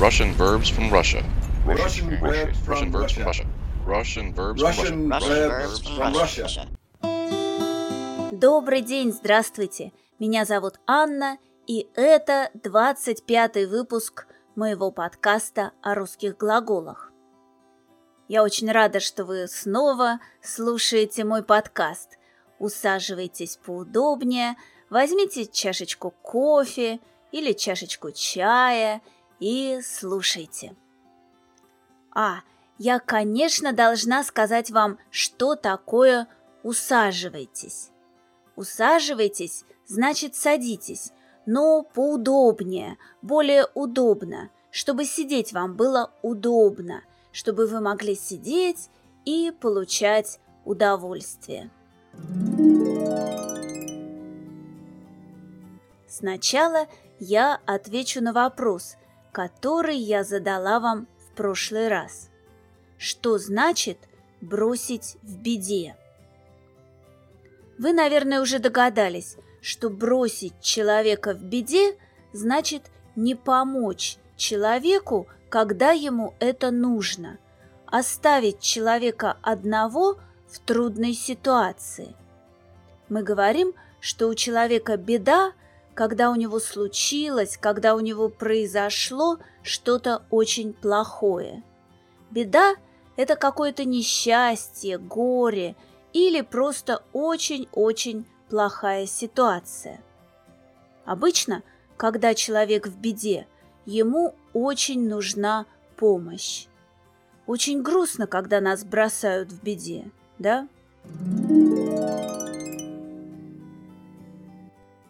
Russian verbs from Russia. Russian verbs from Russian verbs from Russia. Russia. Russian verbs from Russia. verbs from Russia. Добрый день, здравствуйте. Меня зовут Анна, и это 25-й выпуск моего подкаста о русских глаголах. Я очень рада, что вы снова слушаете мой подкаст. Усаживайтесь поудобнее, возьмите чашечку кофе или чашечку чая и слушайте. А, я, конечно, должна сказать вам, что такое «усаживайтесь». Усаживайтесь значит садитесь, но поудобнее, более удобно, чтобы сидеть вам было удобно, чтобы вы могли сидеть и получать удовольствие. Сначала я отвечу на вопрос, который я задала вам в прошлый раз. Что значит бросить в беде? Вы, наверное, уже догадались, что бросить человека в беде значит не помочь человеку, когда ему это нужно, оставить человека одного в трудной ситуации. Мы говорим, что у человека беда, когда у него случилось, когда у него произошло что-то очень плохое. Беда – это какое-то несчастье, горе – или просто очень-очень плохая ситуация. Обычно, когда человек в беде, ему очень нужна помощь. Очень грустно, когда нас бросают в беде, да?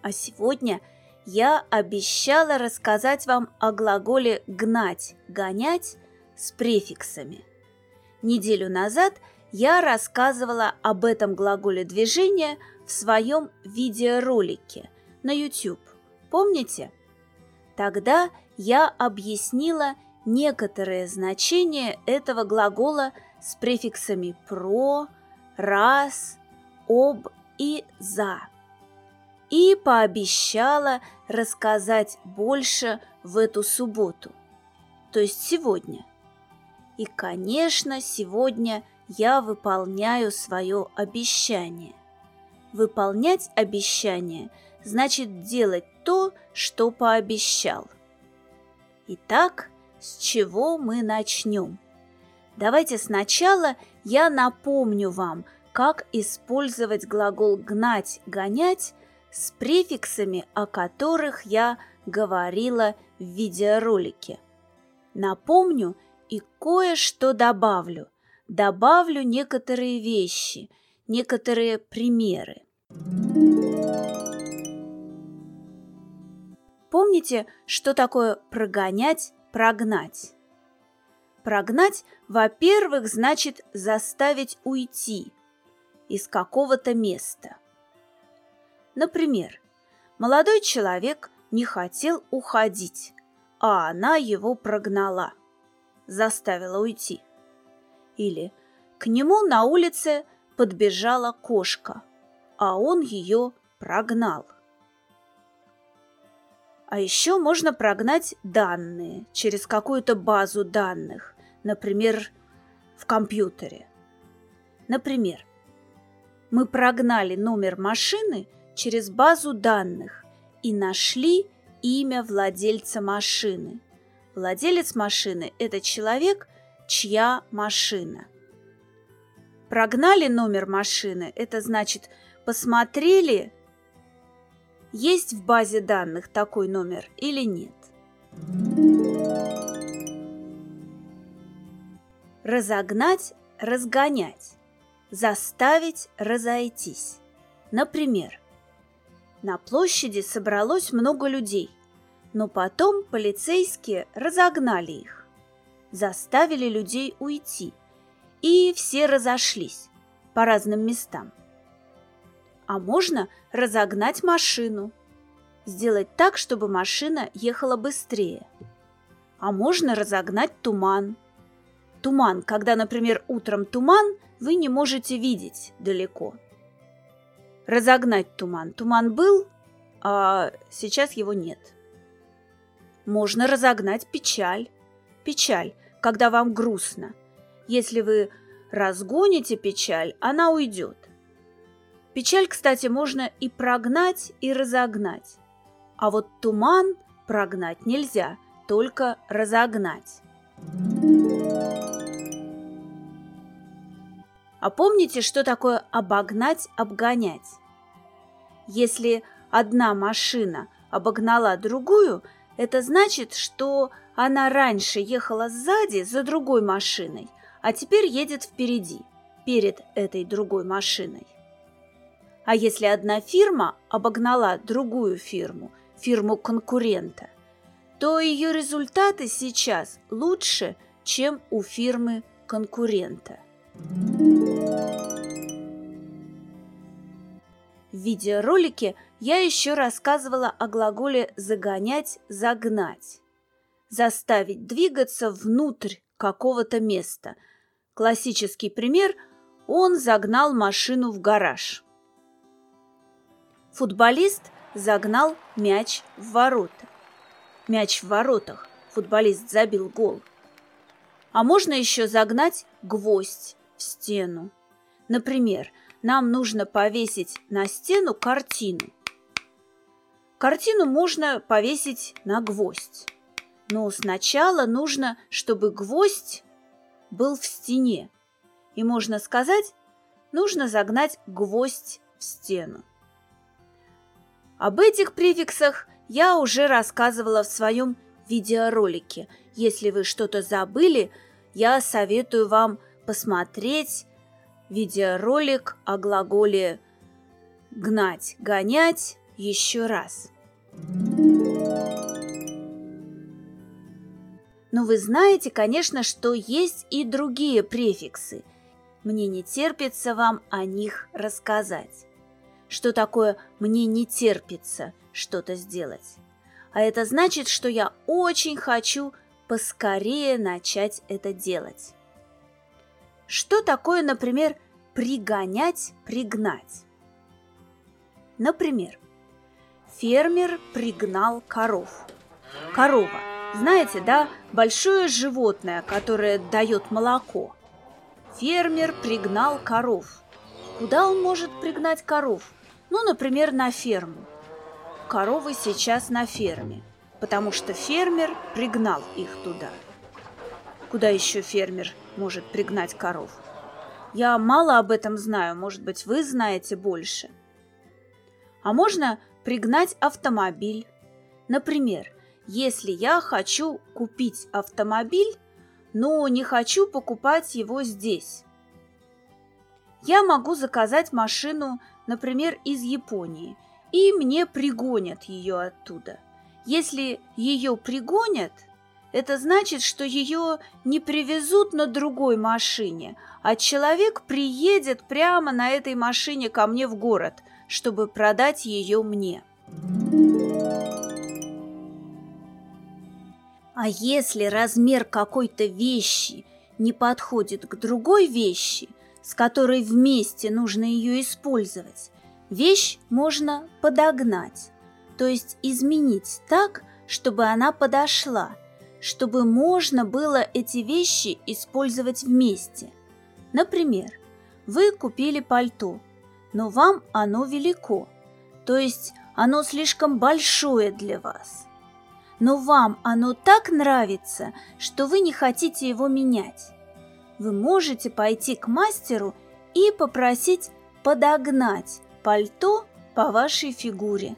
А сегодня я обещала рассказать вам о глаголе «гнать», «гонять» с префиксами. Неделю назад – я рассказывала об этом глаголе движения в своем видеоролике на YouTube. Помните? Тогда я объяснила некоторые значения этого глагола с префиксами «про», «раз», «об» и «за». И пообещала рассказать больше в эту субботу, то есть сегодня. И, конечно, сегодня – я выполняю свое обещание. Выполнять обещание значит делать то, что пообещал. Итак, с чего мы начнем? Давайте сначала я напомню вам, как использовать глагол «гнать», «гонять» с префиксами, о которых я говорила в видеоролике. Напомню и кое-что добавлю – добавлю некоторые вещи, некоторые примеры. Помните, что такое прогонять, прогнать? Прогнать, во-первых, значит заставить уйти из какого-то места. Например, молодой человек не хотел уходить, а она его прогнала, заставила уйти. Или к нему на улице подбежала кошка, а он ее прогнал. А еще можно прогнать данные через какую-то базу данных, например, в компьютере. Например, мы прогнали номер машины через базу данных и нашли имя владельца машины. Владелец машины – это человек, чья машина. Прогнали номер машины, это значит посмотрели, есть в базе данных такой номер или нет. Разогнать, разгонять. Заставить разойтись. Например, на площади собралось много людей, но потом полицейские разогнали их заставили людей уйти, и все разошлись по разным местам. А можно разогнать машину, сделать так, чтобы машина ехала быстрее. А можно разогнать туман. Туман, когда, например, утром туман, вы не можете видеть далеко. Разогнать туман. Туман был, а сейчас его нет. Можно разогнать печаль печаль, когда вам грустно. Если вы разгоните печаль, она уйдет. Печаль, кстати, можно и прогнать, и разогнать. А вот туман прогнать нельзя, только разогнать. А помните, что такое обогнать, обгонять? Если одна машина обогнала другую, это значит, что она раньше ехала сзади за другой машиной, а теперь едет впереди, перед этой другой машиной. А если одна фирма обогнала другую фирму, фирму конкурента, то ее результаты сейчас лучше, чем у фирмы конкурента. В видеоролике я еще рассказывала о глаголе «загонять», «загнать». Заставить двигаться внутрь какого-то места. Классический пример – он загнал машину в гараж. Футболист загнал мяч в ворота. Мяч в воротах. Футболист забил гол. А можно еще загнать гвоздь в стену. Например, нам нужно повесить на стену картину. Картину можно повесить на гвоздь. Но сначала нужно, чтобы гвоздь был в стене. И можно сказать, нужно загнать гвоздь в стену. Об этих префиксах я уже рассказывала в своем видеоролике. Если вы что-то забыли, я советую вам посмотреть видеоролик о глаголе «гнать», «гонять» еще раз. Но вы знаете, конечно, что есть и другие префиксы. Мне не терпится вам о них рассказать. Что такое «мне не терпится» что-то сделать? А это значит, что я очень хочу поскорее начать это делать. Что такое, например, пригонять, пригнать? Например, фермер пригнал коров. Корова. Знаете, да, большое животное, которое дает молоко. Фермер пригнал коров. Куда он может пригнать коров? Ну, например, на ферму. Коровы сейчас на ферме, потому что фермер пригнал их туда. Куда еще фермер может пригнать коров. Я мало об этом знаю, может быть, вы знаете больше. А можно пригнать автомобиль. Например, если я хочу купить автомобиль, но не хочу покупать его здесь. Я могу заказать машину, например, из Японии, и мне пригонят ее оттуда. Если ее пригонят – это значит, что ее не привезут на другой машине, а человек приедет прямо на этой машине ко мне в город, чтобы продать ее мне. А если размер какой-то вещи не подходит к другой вещи, с которой вместе нужно ее использовать, вещь можно подогнать, то есть изменить так, чтобы она подошла – чтобы можно было эти вещи использовать вместе. Например, вы купили пальто, но вам оно велико, то есть оно слишком большое для вас. Но вам оно так нравится, что вы не хотите его менять. Вы можете пойти к мастеру и попросить подогнать пальто по вашей фигуре.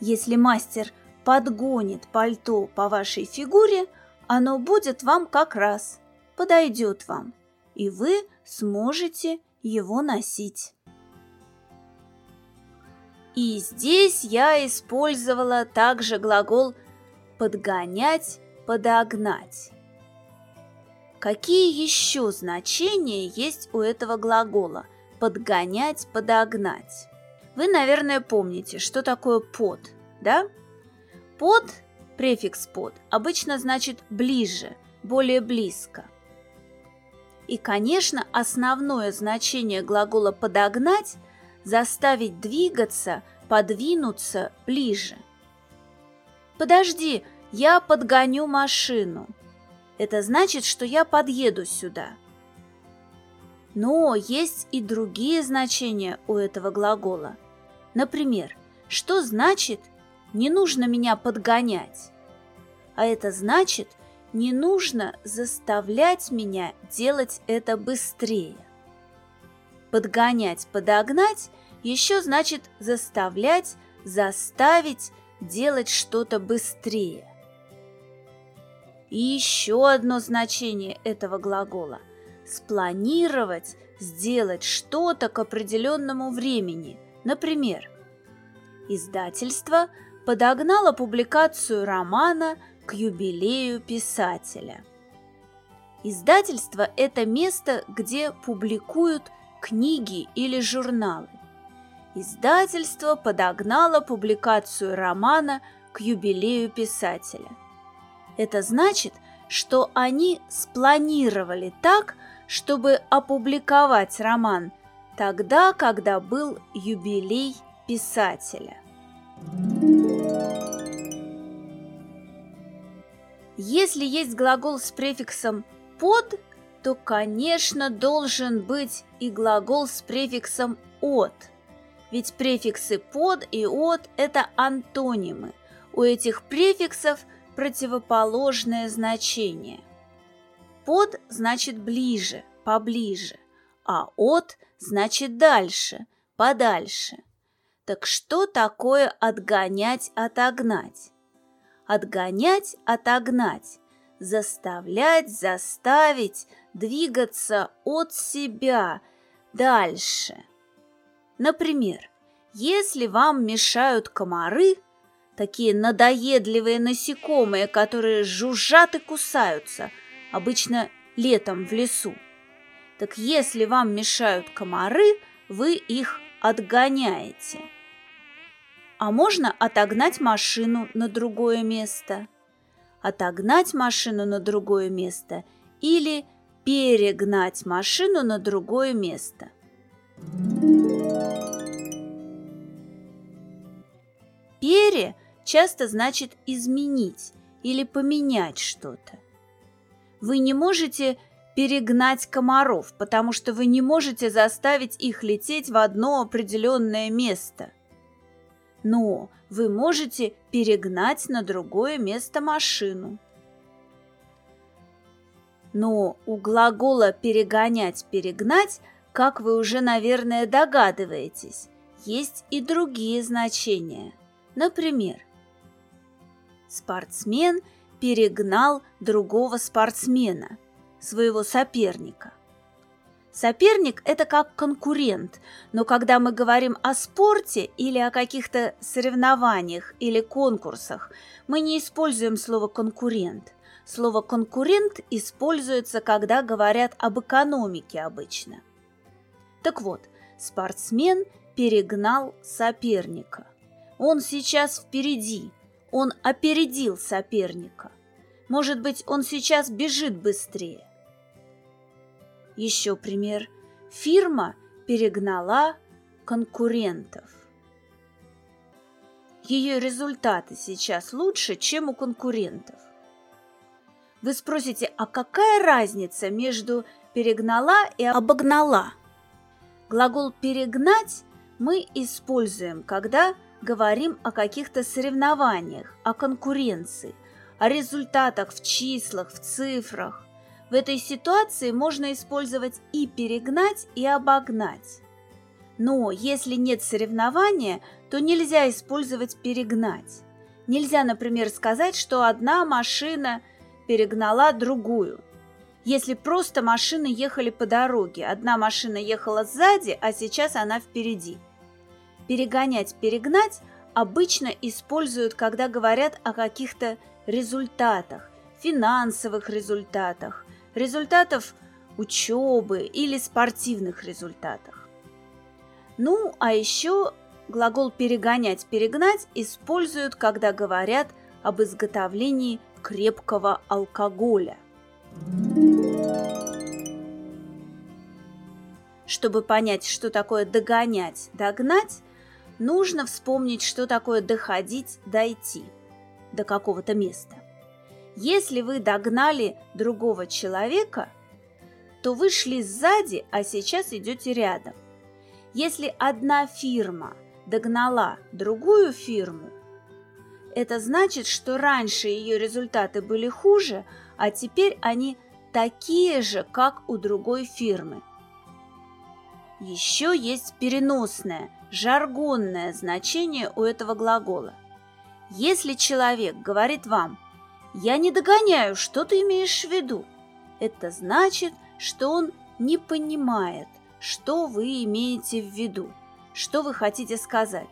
Если мастер – подгонит пальто по вашей фигуре, оно будет вам как раз, подойдет вам, и вы сможете его носить. И здесь я использовала также глагол «подгонять», «подогнать». Какие еще значения есть у этого глагола «подгонять», «подогнать»? Вы, наверное, помните, что такое «под», да? Под, префикс под, обычно значит ближе, более близко. И, конечно, основное значение глагола «подогнать» – заставить двигаться, подвинуться ближе. «Подожди, я подгоню машину». Это значит, что я подъеду сюда. Но есть и другие значения у этого глагола. Например, что значит «не нужно меня подгонять»? А это значит «не нужно заставлять меня делать это быстрее». Подгонять, подогнать еще значит заставлять, заставить делать что-то быстрее. И еще одно значение этого глагола – спланировать, сделать что-то к определенному времени. Например, издательство подогнало публикацию романа к юбилею писателя. Издательство – это место, где публикуют книги или журналы. Издательство подогнало публикацию романа к юбилею писателя. Это значит, что они спланировали так, чтобы опубликовать роман тогда, когда был юбилей писателя. Если есть глагол с префиксом «под», то, конечно, должен быть и глагол с префиксом «от». Ведь префиксы «под» и «от» – это антонимы. У этих префиксов противоположное значение. «Под» значит «ближе», «поближе», а «от» значит «дальше», «подальше». Так что такое отгонять, отогнать? Отгонять, отогнать заставлять, заставить двигаться от себя дальше. Например, если вам мешают комары, такие надоедливые насекомые, которые жужжат и кусаются, обычно летом в лесу, так если вам мешают комары, вы их отгоняете. А можно отогнать машину на другое место – отогнать машину на другое место или перегнать машину на другое место. Пере часто значит изменить или поменять что-то. Вы не можете перегнать комаров, потому что вы не можете заставить их лететь в одно определенное место – но вы можете перегнать на другое место машину. Но у глагола «перегонять», «перегнать», как вы уже, наверное, догадываетесь, есть и другие значения. Например, спортсмен перегнал другого спортсмена, своего соперника – Соперник – это как конкурент, но когда мы говорим о спорте или о каких-то соревнованиях или конкурсах, мы не используем слово «конкурент». Слово «конкурент» используется, когда говорят об экономике обычно. Так вот, спортсмен перегнал соперника. Он сейчас впереди, он опередил соперника. Может быть, он сейчас бежит быстрее – еще пример. Фирма перегнала конкурентов. Ее результаты сейчас лучше, чем у конкурентов. Вы спросите, а какая разница между перегнала и обогнала? Глагол «перегнать» мы используем, когда говорим о каких-то соревнованиях, о конкуренции, о результатах в числах, в цифрах. В этой ситуации можно использовать и перегнать, и обогнать. Но если нет соревнования, то нельзя использовать перегнать. Нельзя, например, сказать, что одна машина перегнала другую. Если просто машины ехали по дороге, одна машина ехала сзади, а сейчас она впереди. Перегонять, перегнать обычно используют, когда говорят о каких-то результатах, финансовых результатах, результатов учебы или спортивных результатах. Ну, а еще глагол «перегонять», «перегнать» используют, когда говорят об изготовлении крепкого алкоголя. Чтобы понять, что такое догонять, догнать, нужно вспомнить, что такое доходить, дойти до какого-то места. Если вы догнали другого человека, то вы шли сзади, а сейчас идете рядом. Если одна фирма догнала другую фирму, это значит, что раньше ее результаты были хуже, а теперь они такие же, как у другой фирмы. Еще есть переносное, жаргонное значение у этого глагола. Если человек говорит вам «я не догоняю, что ты имеешь в виду», это значит, что он не понимает, что вы имеете в виду, что вы хотите сказать.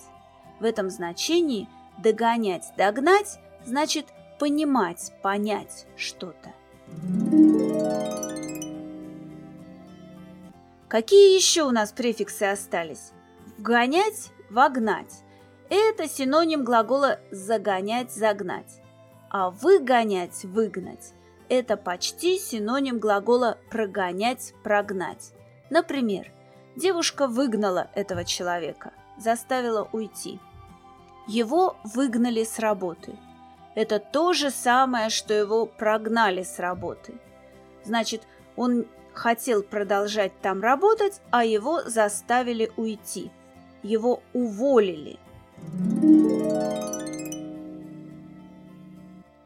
В этом значении догонять, догнать значит понимать, понять что-то. Какие еще у нас префиксы остались? Вгонять, вогнать. Это синоним глагола загонять, загнать. А выгонять, выгнать – это почти синоним глагола прогонять, прогнать. Например, девушка выгнала этого человека, заставила уйти. Его выгнали с работы. Это то же самое, что его прогнали с работы. Значит, он хотел продолжать там работать, а его заставили уйти. Его уволили.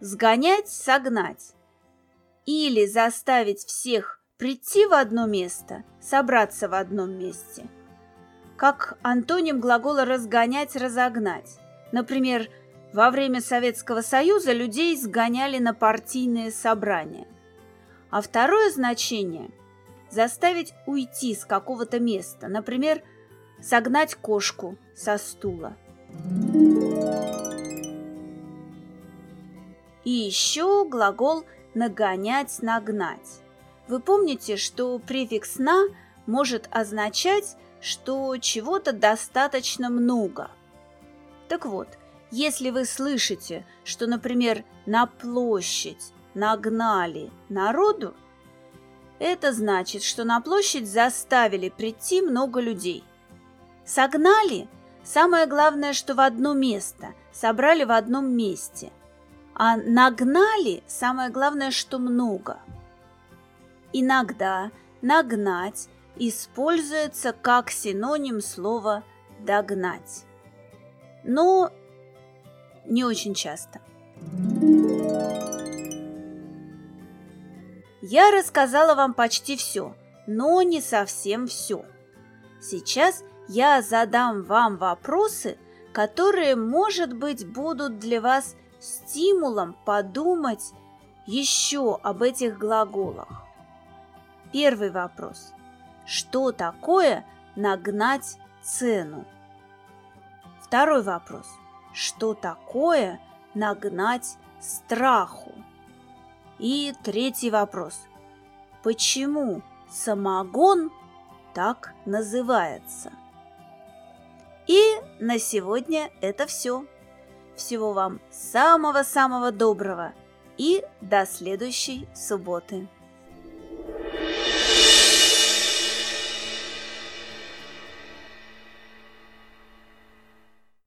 Сгонять, согнать. Или заставить всех Прийти в одно место, собраться в одном месте. Как антоним глагола «разгонять», «разогнать». Например, во время Советского Союза людей сгоняли на партийные собрания. А второе значение – заставить уйти с какого-то места, например, согнать кошку со стула. И еще глагол «нагонять», «нагнать». Вы помните, что префикс «на» может означать, что чего-то достаточно много. Так вот, если вы слышите, что, например, на площадь нагнали народу, это значит, что на площадь заставили прийти много людей. Согнали – самое главное, что в одно место, собрали в одном месте. А нагнали – самое главное, что много – Иногда «нагнать» используется как синоним слова «догнать». Но не очень часто. Я рассказала вам почти все, но не совсем все. Сейчас я задам вам вопросы, которые, может быть, будут для вас стимулом подумать еще об этих глаголах. Первый вопрос. Что такое нагнать цену? Второй вопрос. Что такое нагнать страху? И третий вопрос. Почему самогон так называется? И на сегодня это все. Всего вам самого-самого доброго и до следующей субботы.